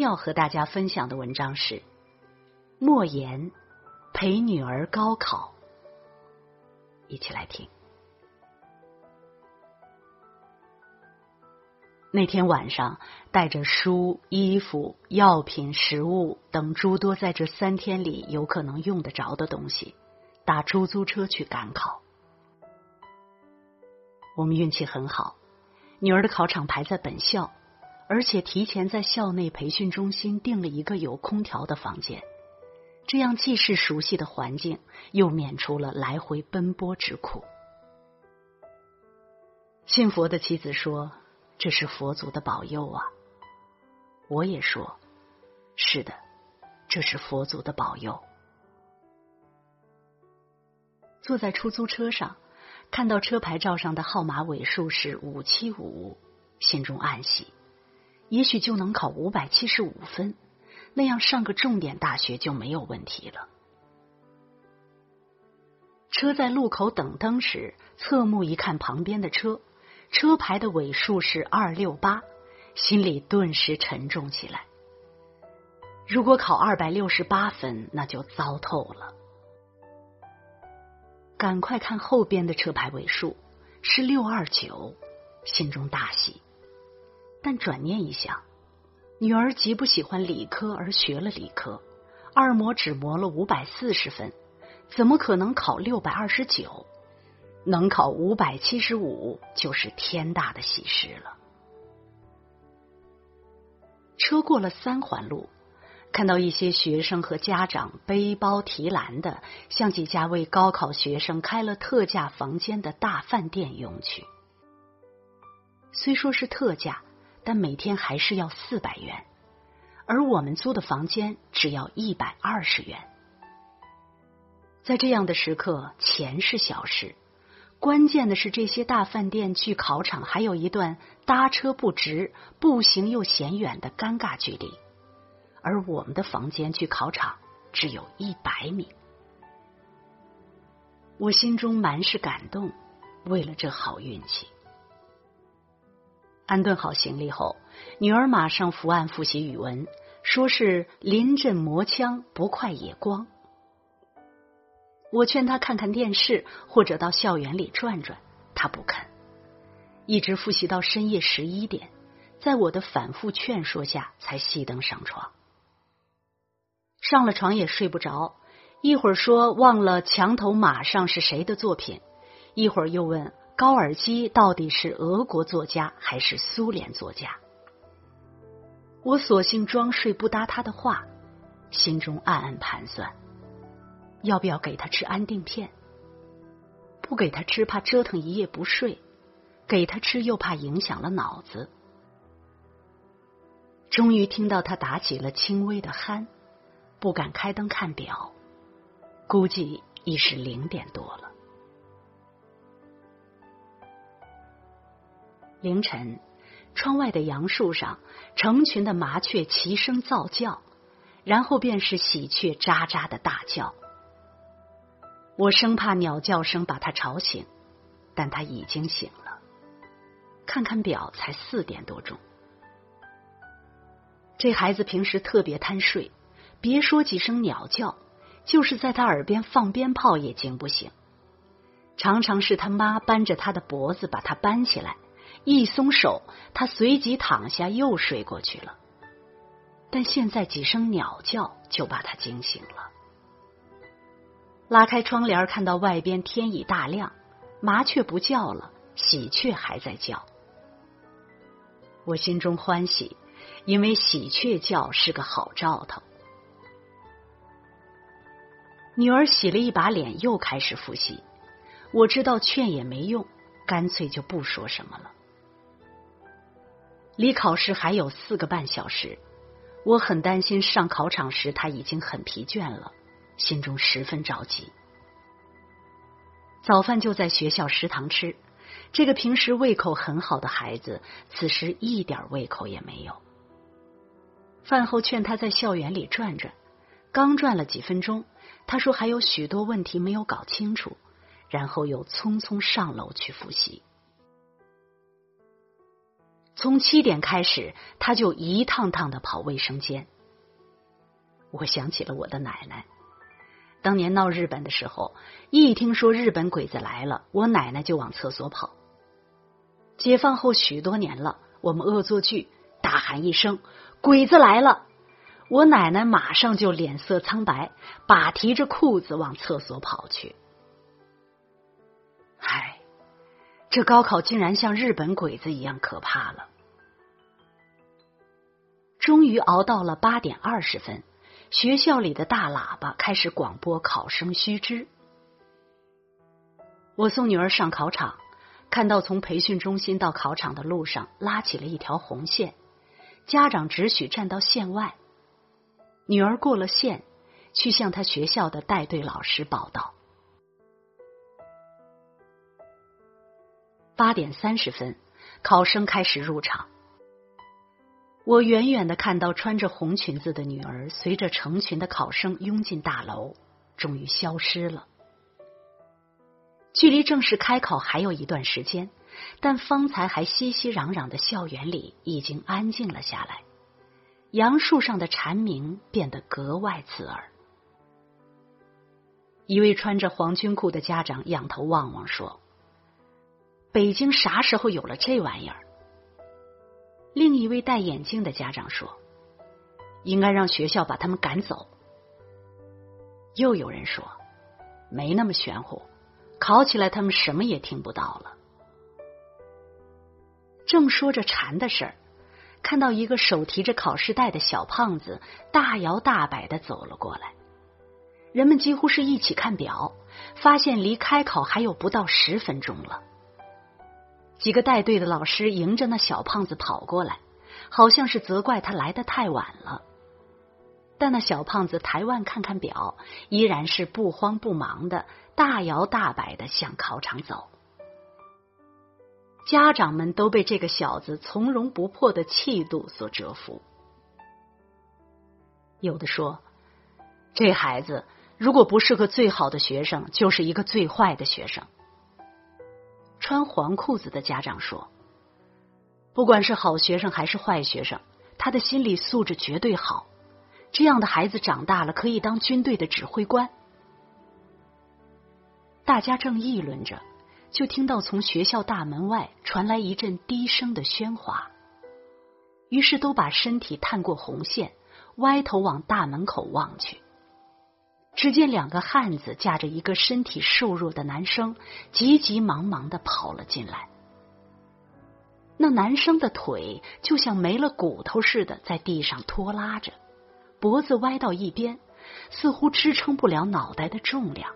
要和大家分享的文章是莫言陪女儿高考，一起来听。那天晚上，带着书、衣服、药品、食物等诸多在这三天里有可能用得着的东西，打出租车去赶考。我们运气很好，女儿的考场排在本校。而且提前在校内培训中心订了一个有空调的房间，这样既是熟悉的环境，又免除了来回奔波之苦。信佛的妻子说：“这是佛祖的保佑啊！”我也说：“是的，这是佛祖的保佑。”坐在出租车上，看到车牌照上的号码尾数是五七五五，心中暗喜。也许就能考五百七十五分，那样上个重点大学就没有问题了。车在路口等灯时，侧目一看旁边的车，车牌的尾数是二六八，心里顿时沉重起来。如果考二百六十八分，那就糟透了。赶快看后边的车牌尾数是六二九，心中大喜。但转念一想，女儿极不喜欢理科而学了理科，二模只模了五百四十分，怎么可能考六百二十九？能考五百七十五就是天大的喜事了。车过了三环路，看到一些学生和家长背包提篮的，向几家为高考学生开了特价房间的大饭店涌去。虽说是特价。但每天还是要四百元，而我们租的房间只要一百二十元。在这样的时刻，钱是小事，关键的是这些大饭店距考场还有一段搭车不值、步行又嫌远的尴尬距离，而我们的房间距考场只有一百米。我心中满是感动，为了这好运气。安顿好行李后，女儿马上伏案复习语文，说是临阵磨枪，不快也光。我劝她看看电视，或者到校园里转转，她不肯，一直复习到深夜十一点，在我的反复劝说下，才熄灯上床。上了床也睡不着，一会儿说忘了墙头马上是谁的作品，一会儿又问。高尔基到底是俄国作家还是苏联作家？我索性装睡不搭他的话，心中暗暗盘算：要不要给他吃安定片？不给他吃，怕折腾一夜不睡；给他吃，又怕影响了脑子。终于听到他打起了轻微的鼾，不敢开灯看表，估计已是零点多了。凌晨，窗外的杨树上，成群的麻雀齐声噪叫，然后便是喜鹊喳喳的大叫。我生怕鸟叫声把它吵醒，但它已经醒了。看看表，才四点多钟。这孩子平时特别贪睡，别说几声鸟叫，就是在他耳边放鞭炮也惊不醒。常常是他妈扳着他的脖子把他搬起来。一松手，他随即躺下，又睡过去了。但现在几声鸟叫就把他惊醒了。拉开窗帘，看到外边天已大亮，麻雀不叫了，喜鹊还在叫。我心中欢喜，因为喜鹊叫是个好兆头。女儿洗了一把脸，又开始复习。我知道劝也没用，干脆就不说什么了。离考试还有四个半小时，我很担心上考场时他已经很疲倦了，心中十分着急。早饭就在学校食堂吃，这个平时胃口很好的孩子，此时一点胃口也没有。饭后劝他在校园里转转，刚转了几分钟，他说还有许多问题没有搞清楚，然后又匆匆上楼去复习。从七点开始，他就一趟趟的跑卫生间。我想起了我的奶奶，当年闹日本的时候，一听说日本鬼子来了，我奶奶就往厕所跑。解放后许多年了，我们恶作剧，大喊一声。鬼子来了！我奶奶马上就脸色苍白，把提着裤子往厕所跑去。这高考竟然像日本鬼子一样可怕了。终于熬到了八点二十分，学校里的大喇叭开始广播考生须知。我送女儿上考场，看到从培训中心到考场的路上拉起了一条红线。家长只许站到线外，女儿过了线，去向他学校的带队老师报道。八点三十分，考生开始入场。我远远的看到穿着红裙子的女儿随着成群的考生拥进大楼，终于消失了。距离正式开考还有一段时间。但方才还熙熙攘攘的校园里已经安静了下来，杨树上的蝉鸣变得格外刺耳。一位穿着黄军裤的家长仰头望望说：“北京啥时候有了这玩意儿？”另一位戴眼镜的家长说：“应该让学校把他们赶走。”又有人说：“没那么玄乎，考起来他们什么也听不到了。”正说着馋的事儿，看到一个手提着考试袋的小胖子大摇大摆的走了过来。人们几乎是一起看表，发现离开考还有不到十分钟了。几个带队的老师迎着那小胖子跑过来，好像是责怪他来的太晚了。但那小胖子抬腕看看表，依然是不慌不忙的大摇大摆的向考场走。家长们都被这个小子从容不迫的气度所折服。有的说，这孩子如果不是个最好的学生，就是一个最坏的学生。穿黄裤子的家长说，不管是好学生还是坏学生，他的心理素质绝对好。这样的孩子长大了可以当军队的指挥官。大家正议论着。就听到从学校大门外传来一阵低声的喧哗，于是都把身体探过红线，歪头往大门口望去。只见两个汉子架着一个身体瘦弱的男生，急急忙忙的跑了进来。那男生的腿就像没了骨头似的，在地上拖拉着，脖子歪到一边，似乎支撑不了脑袋的重量。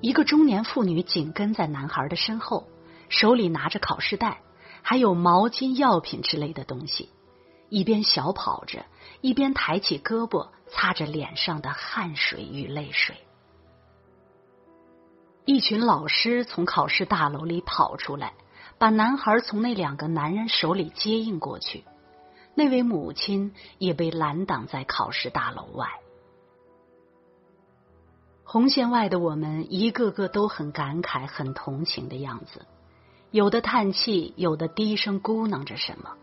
一个中年妇女紧跟在男孩的身后，手里拿着考试袋，还有毛巾、药品之类的东西，一边小跑着，一边抬起胳膊擦着脸上的汗水与泪水。一群老师从考试大楼里跑出来，把男孩从那两个男人手里接应过去。那位母亲也被拦挡在考试大楼外。红线外的我们，一个个都很感慨、很同情的样子，有的叹气，有的低声咕囔着什么。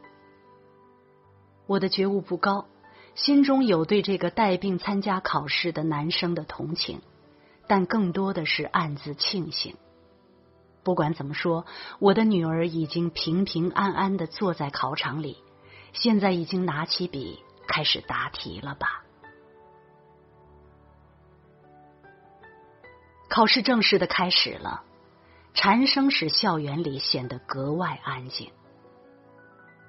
我的觉悟不高，心中有对这个带病参加考试的男生的同情，但更多的是暗自庆幸。不管怎么说，我的女儿已经平平安安的坐在考场里，现在已经拿起笔开始答题了吧。考试正式的开始了，蝉声使校园里显得格外安静。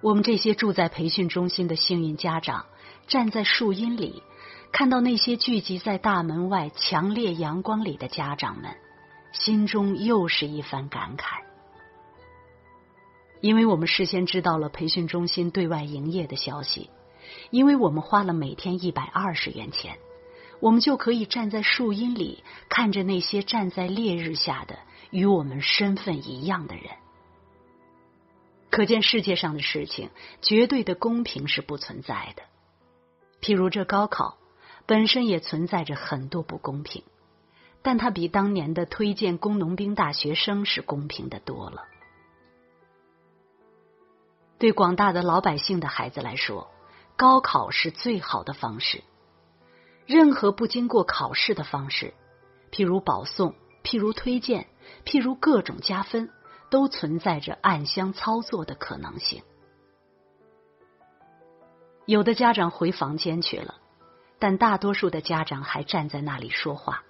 我们这些住在培训中心的幸运家长，站在树荫里，看到那些聚集在大门外强烈阳光里的家长们，心中又是一番感慨。因为我们事先知道了培训中心对外营业的消息，因为我们花了每天一百二十元钱，我们就可以站在树荫里，看着那些站在烈日下的与我们身份一样的人。可见世界上的事情，绝对的公平是不存在的。譬如这高考本身也存在着很多不公平，但它比当年的推荐工农兵大学生是公平的多了。对广大的老百姓的孩子来说，高考是最好的方式。任何不经过考试的方式，譬如保送，譬如推荐，譬如各种加分，都存在着暗箱操作的可能性。有的家长回房间去了，但大多数的家长还站在那里说话，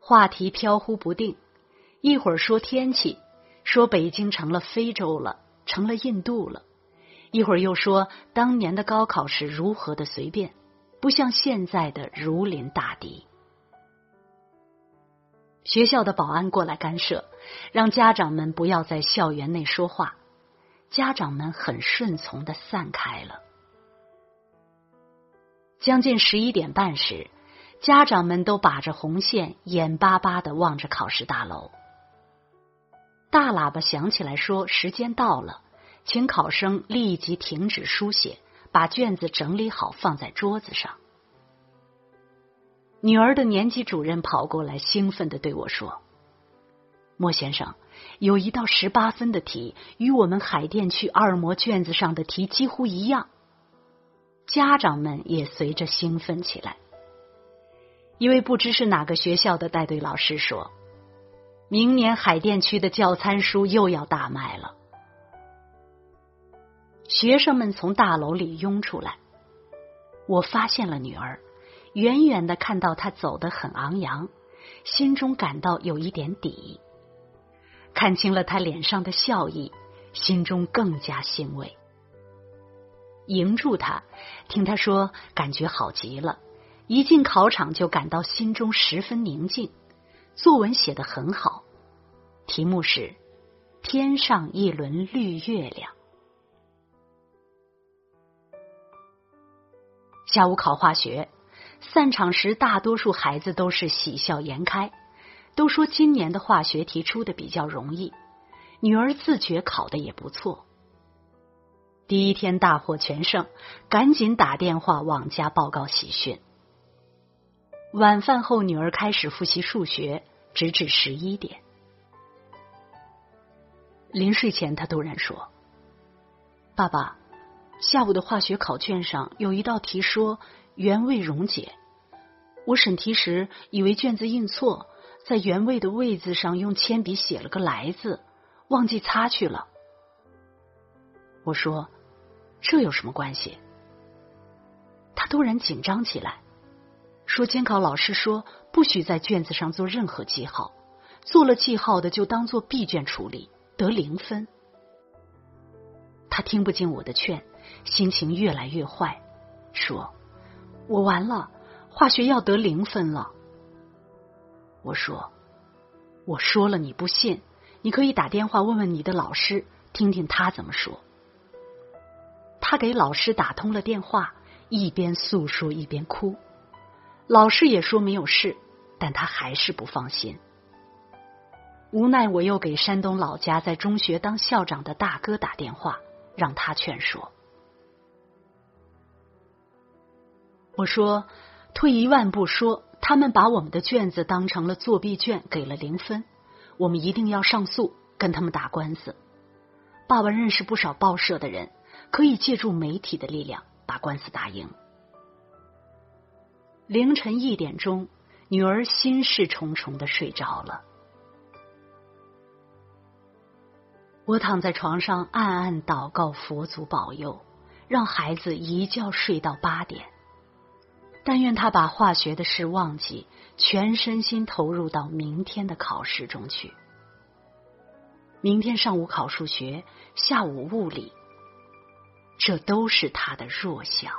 话题飘忽不定，一会儿说天气，说北京成了非洲了。成了印度了，一会儿又说当年的高考是如何的随便，不像现在的如临大敌。学校的保安过来干涉，让家长们不要在校园内说话，家长们很顺从的散开了。将近十一点半时，家长们都把着红线，眼巴巴的望着考试大楼。大喇叭响起来，说：“时间到了，请考生立即停止书写，把卷子整理好放在桌子上。”女儿的年级主任跑过来，兴奋的对我说：“莫先生，有一道十八分的题，与我们海淀区二模卷子上的题几乎一样。”家长们也随着兴奋起来。一位不知是哪个学校的带队老师说。明年海淀区的教参书又要大卖了。学生们从大楼里拥出来，我发现了女儿，远远的看到他走得很昂扬，心中感到有一点底。看清了他脸上的笑意，心中更加欣慰。迎住他，听他说，感觉好极了。一进考场就感到心中十分宁静。作文写得很好，题目是《天上一轮绿月亮》。下午考化学，散场时大多数孩子都是喜笑颜开，都说今年的化学题出的比较容易，女儿自觉考的也不错。第一天大获全胜，赶紧打电话往家报告喜讯。晚饭后，女儿开始复习数学，直至十一点。临睡前，她突然说：“爸爸，下午的化学考卷上有一道题说原位溶解，我审题时以为卷子印错，在原位的位字上用铅笔写了个来字，忘记擦去了。”我说：“这有什么关系？”他突然紧张起来。说监考老师说不许在卷子上做任何记号，做了记号的就当做闭卷处理，得零分。他听不进我的劝，心情越来越坏，说：“我完了，化学要得零分了。”我说：“我说了你不信，你可以打电话问问你的老师，听听他怎么说。”他给老师打通了电话，一边诉说一边哭。老师也说没有事，但他还是不放心。无奈，我又给山东老家在中学当校长的大哥打电话，让他劝说。我说：“退一万步说，他们把我们的卷子当成了作弊卷，给了零分，我们一定要上诉，跟他们打官司。爸爸认识不少报社的人，可以借助媒体的力量把官司打赢。”凌晨一点钟，女儿心事重重的睡着了。我躺在床上暗暗祷告佛祖保佑，让孩子一觉睡到八点。但愿他把化学的事忘记，全身心投入到明天的考试中去。明天上午考数学，下午物理，这都是他的弱项。